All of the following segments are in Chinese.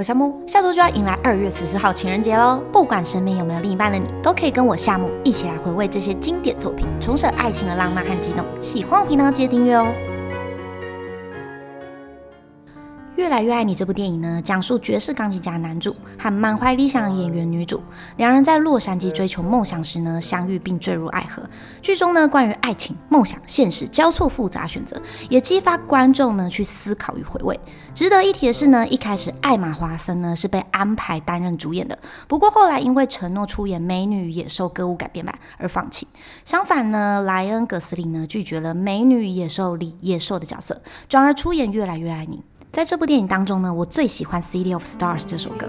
我夏木，下周就要迎来二月十四号情人节喽！不管身边有没有另一半的你，都可以跟我夏木一起来回味这些经典作品，重拾爱情的浪漫和激动。喜欢我频道记得订阅哦。越来越爱你这部电影呢，讲述爵士钢琴家男主和满怀理想的演员女主，两人在洛杉矶追求梦想时呢，相遇并坠入爱河。剧中呢，关于爱情、梦想、现实交错复杂选择，也激发观众呢去思考与回味。值得一提的是呢，一开始艾玛华森呢是被安排担任主演的，不过后来因为承诺出演《美女与野兽》歌舞改编版而放弃。相反呢，莱恩·葛斯林呢拒绝了《美女与野兽》里野兽的角色，转而出演《越来越爱你》。在这部电影当中呢，我最喜欢《City of Stars》这首歌。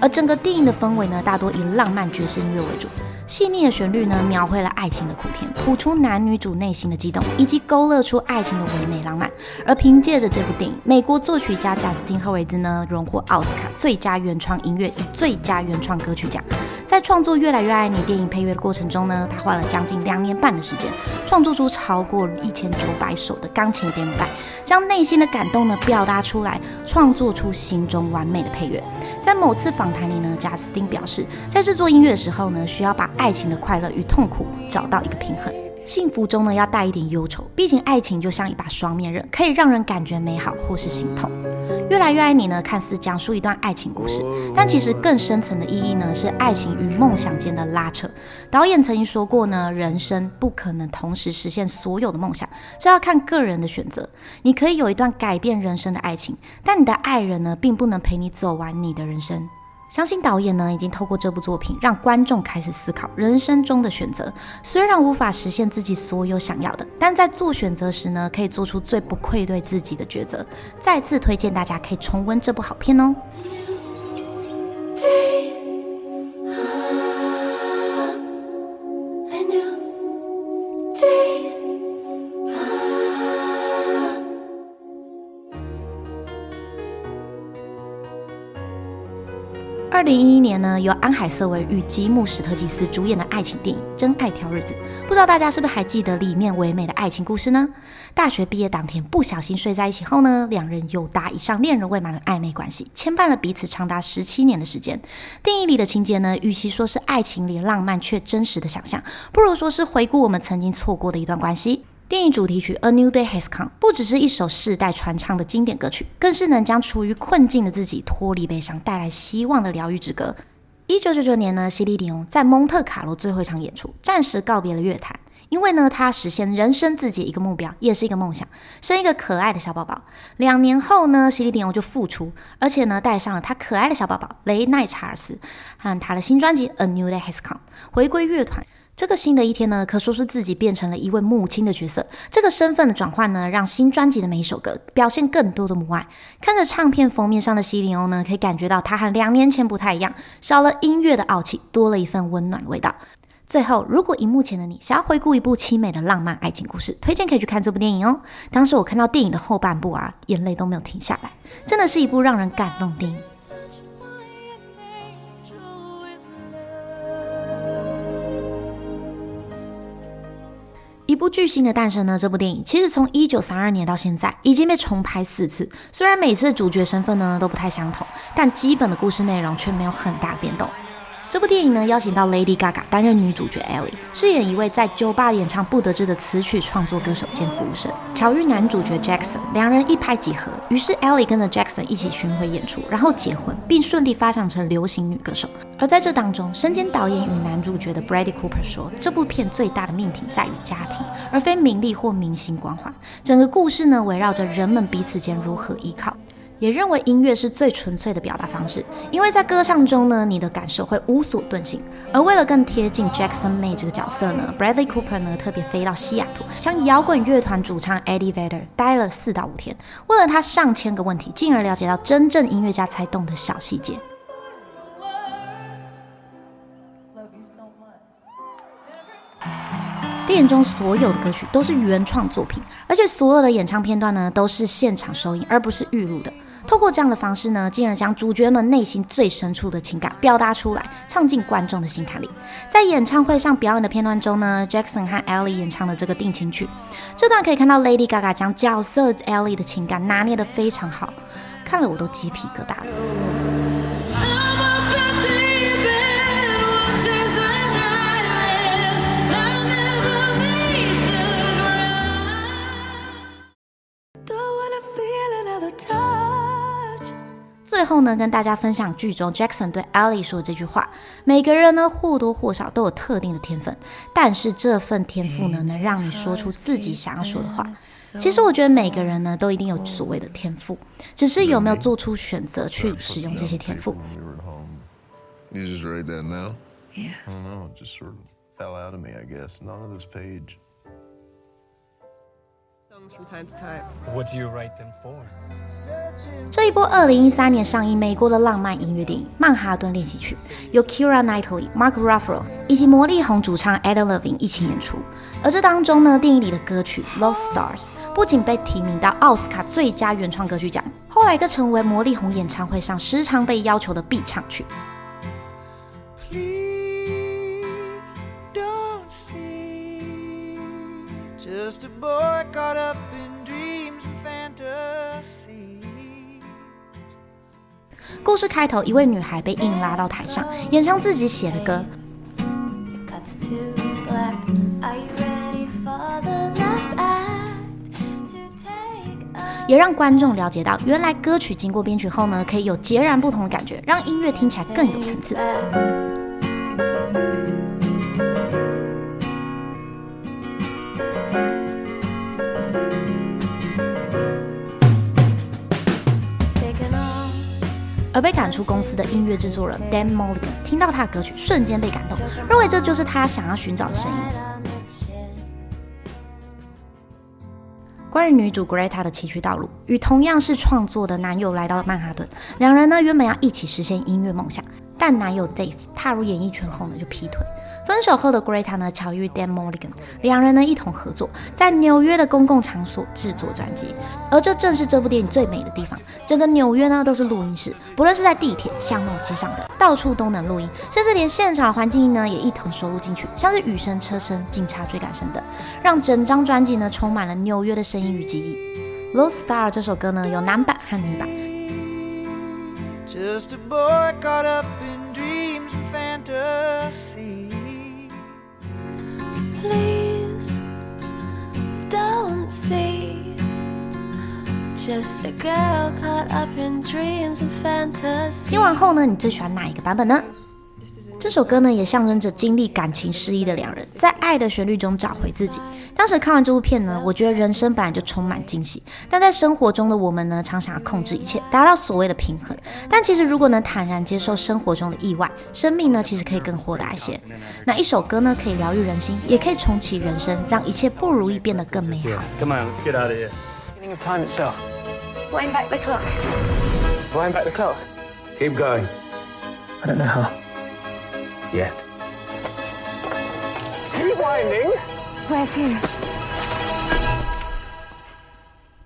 而整个电影的氛围呢，大多以浪漫爵士音乐为主。细腻的旋律呢，描绘了爱情的苦甜，谱出男女主内心的激动，以及勾勒出爱情的唯美浪漫。而凭借着这部电影，美国作曲家贾斯汀·赫维兹呢，荣获奥斯卡最佳原创音乐与最佳原创歌曲奖。在创作《越来越爱你》电影配乐的过程中呢，他花了将近两年半的时间，创作出超过一千九百首的钢琴编排，将内心的感动呢表达出来，创作出心中完美的配乐。在某次访谈里呢，贾斯汀表示，在制作音乐的时候呢，需要把爱情的快乐与痛苦找到一个平衡。幸福中呢，要带一点忧愁，毕竟爱情就像一把双面刃，可以让人感觉美好或是心痛。越来越爱你呢，看似讲述一段爱情故事，但其实更深层的意义呢，是爱情与梦想间的拉扯。导演曾经说过呢，人生不可能同时实现所有的梦想，这要看个人的选择。你可以有一段改变人生的爱情，但你的爱人呢，并不能陪你走完你的人生。相信导演呢，已经透过这部作品让观众开始思考人生中的选择。虽然无法实现自己所有想要的，但在做选择时呢，可以做出最不愧对自己的抉择。再次推荐大家可以重温这部好片哦。二零一一年呢，由安海瑟薇与吉姆史特吉斯主演的爱情电影《真爱挑日子》，不知道大家是不是还记得里面唯美的爱情故事呢？大学毕业当天不小心睡在一起后呢，两人友达以上恋人未满的暧昧关系，牵绊了彼此长达十七年的时间。电影里的情节呢，与其说是爱情里浪漫却真实的想象，不如说是回顾我们曾经错过的一段关系。电影主题曲《A New Day Has Come》不只是一首世代传唱的经典歌曲，更是能将处于困境的自己脱离悲伤、带来希望的疗愈之歌。一九九九年呢，西莉迪翁在蒙特卡罗最后一场演出，暂时告别了乐坛，因为呢，他实现人生自己一个目标，也是一个梦想，生一个可爱的小宝宝。两年后呢，西莉迪翁就复出，而且呢，带上了他可爱的小宝宝雷奈查尔斯和他的新专辑《A New Day Has Come》，回归乐团。这个新的一天呢，可说是自己变成了一位母亲的角色。这个身份的转换呢，让新专辑的每一首歌表现更多的母爱。看着唱片封面上的西里欧呢，可以感觉到她和两年前不太一样，少了音乐的傲气，多了一份温暖的味道。最后，如果荧幕前的你想要回顾一部凄美的浪漫爱情故事，推荐可以去看这部电影哦。当时我看到电影的后半部啊，眼泪都没有停下来，真的是一部让人感动的电影。部巨星的诞生呢？这部电影其实从一九三二年到现在已经被重拍四次，虽然每次主角身份呢都不太相同，但基本的故事内容却没有很大变动。这部电影呢，邀请到 Lady Gaga 担任女主角 Ellie，饰演一位在酒吧演唱不得志的词曲创作歌手兼服务生。巧遇男主角 Jackson，两人一拍即合，于是 Ellie 跟着 Jackson 一起巡回演出，然后结婚，并顺利发展成流行女歌手。而在这当中，身兼导演与男主角的 Brady Cooper 说，这部片最大的命题在于家庭，而非名利或明星光环。整个故事呢，围绕着人们彼此间如何依靠。也认为音乐是最纯粹的表达方式，因为在歌唱中呢，你的感受会无所遁形。而为了更贴近 Jackson May 这个角色呢，Bradley Cooper 呢特别飞到西雅图，向摇滚乐团主唱 Eddie Vedder 待了四到五天，问了他上千个问题，进而了解到真正音乐家才懂的小细节。电影中所有的歌曲都是原创作品，而且所有的演唱片段呢都是现场收音，而不是预录的。透过这样的方式呢，进而将主角们内心最深处的情感表达出来，唱进观众的心坎里。在演唱会上表演的片段中呢，Jackson 和 Ellie 演唱的这个定情曲，这段可以看到 Lady Gaga 将角色 Ellie 的情感拿捏得非常好，看了我都鸡皮疙瘩了。后呢，跟大家分享剧中 Jackson 对 Ellie 说的这句话：每个人呢或多或少都有特定的天分，但是这份天赋呢能让你说出自己想要说的话。其实我觉得每个人呢都一定有所谓的天赋，只是有没有做出选择去使用这些天赋。这一部二零一三年上映美国的浪漫音乐电影《曼哈顿练习曲》，由 Keira Knightley、Mark Ruffalo 以及魔力红主唱 Adam Levine 一起演出。而这当中呢，电影里的歌曲《Lost Stars》不仅被提名到奥斯卡最佳原创歌曲奖，后来更成为魔力红演唱会上时常被要求的必唱曲。故事开头，一位女孩被硬拉到台上，演唱自己写的歌，也让观众了解到，原来歌曲经过编曲后呢，可以有截然不同的感觉，让音乐听起来更有层次。而被赶出公司的音乐制作人 Dan Molian 听到他的歌曲，瞬间被感动，认为这就是他想要寻找的声音。关于女主 Greta 的崎岖道路，与同样是创作的男友来到曼哈顿，两人呢原本要一起实现音乐梦想，但男友 Dave 踏入演艺圈后呢就劈腿。分手后的 Greta 呢，巧遇 Dan Mulligan，两人呢一同合作，在纽约的公共场所制作专辑。而这正是这部电影最美的地方，整个纽约呢都是录音室，不论是在地铁、巷弄、街上的，到处都能录音，甚至连现场环境音呢也一同收录进去，像是雨声、车声、警察追赶声等，让整张专辑呢充满了纽约的声音与记忆。《Lost Star》这首歌呢有男版和女版。Just a boy caught up in dreams and fantasy. Please don't see just a girl caught up in dreams and fantasy。听完后呢，你最喜欢哪一个版本呢？这首歌呢，也象征着经历感情失意的两人，在爱的旋律中找回自己。当时看完这部片呢，我觉得人生本来就充满惊喜，但在生活中的我们呢，常想要控制一切，达到所谓的平衡。但其实如果能坦然接受生活中的意外，生命呢，其实可以更豁达一些。那一首歌呢，可以疗愈人心，也可以重启人生，让一切不如意变得更美好。Come on, let's get out of here. Beginning of time itself. Wind back the clock. Wind back the clock. Keep going. I don't know how. yet. Rewinding? Where's he?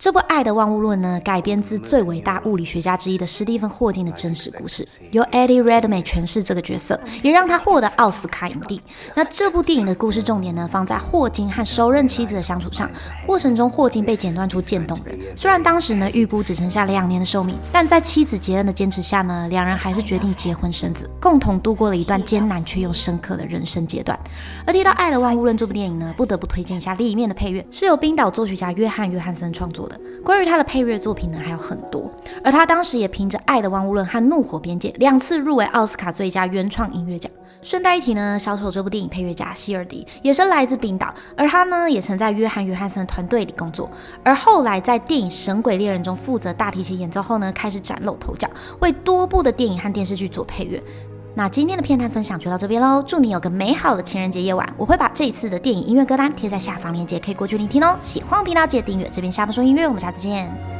这部《爱的万物论》呢，改编自最伟大物理学家之一的史蒂芬·霍金的真实故事，由 Eddie Redmayne 诠释这个角色，也让他获得奥斯卡影帝。那这部电影的故事重点呢，放在霍金和首任妻子的相处上。过程中，霍金被诊断出渐冻人，虽然当时呢预估只剩下两年的寿命，但在妻子杰恩的坚持下呢，两人还是决定结婚生子，共同度过了一段艰难却又深刻的人生阶段。而提到《爱的万物论》这部电影呢，不得不推荐一下里面的配乐，是由冰岛作曲家约翰·约翰森创作的。关于他的配乐作品呢，还有很多，而他当时也凭着《爱的万物论》和《怒火边界》两次入围奥斯卡最佳原创音乐奖。顺带一提呢，小丑这部电影配乐家希尔迪也是来自冰岛，而他呢也曾在约翰约翰森团队里工作，而后来在电影《神鬼猎人》中负责大提琴演奏后呢，开始崭露头角，为多部的电影和电视剧做配乐。那今天的片单分享就到这边喽，祝你有个美好的情人节夜晚。我会把这一次的电影音乐歌单贴在下方链接，可以过去聆听哦。喜欢频道记得订阅，这边下方说音乐，我们下次见。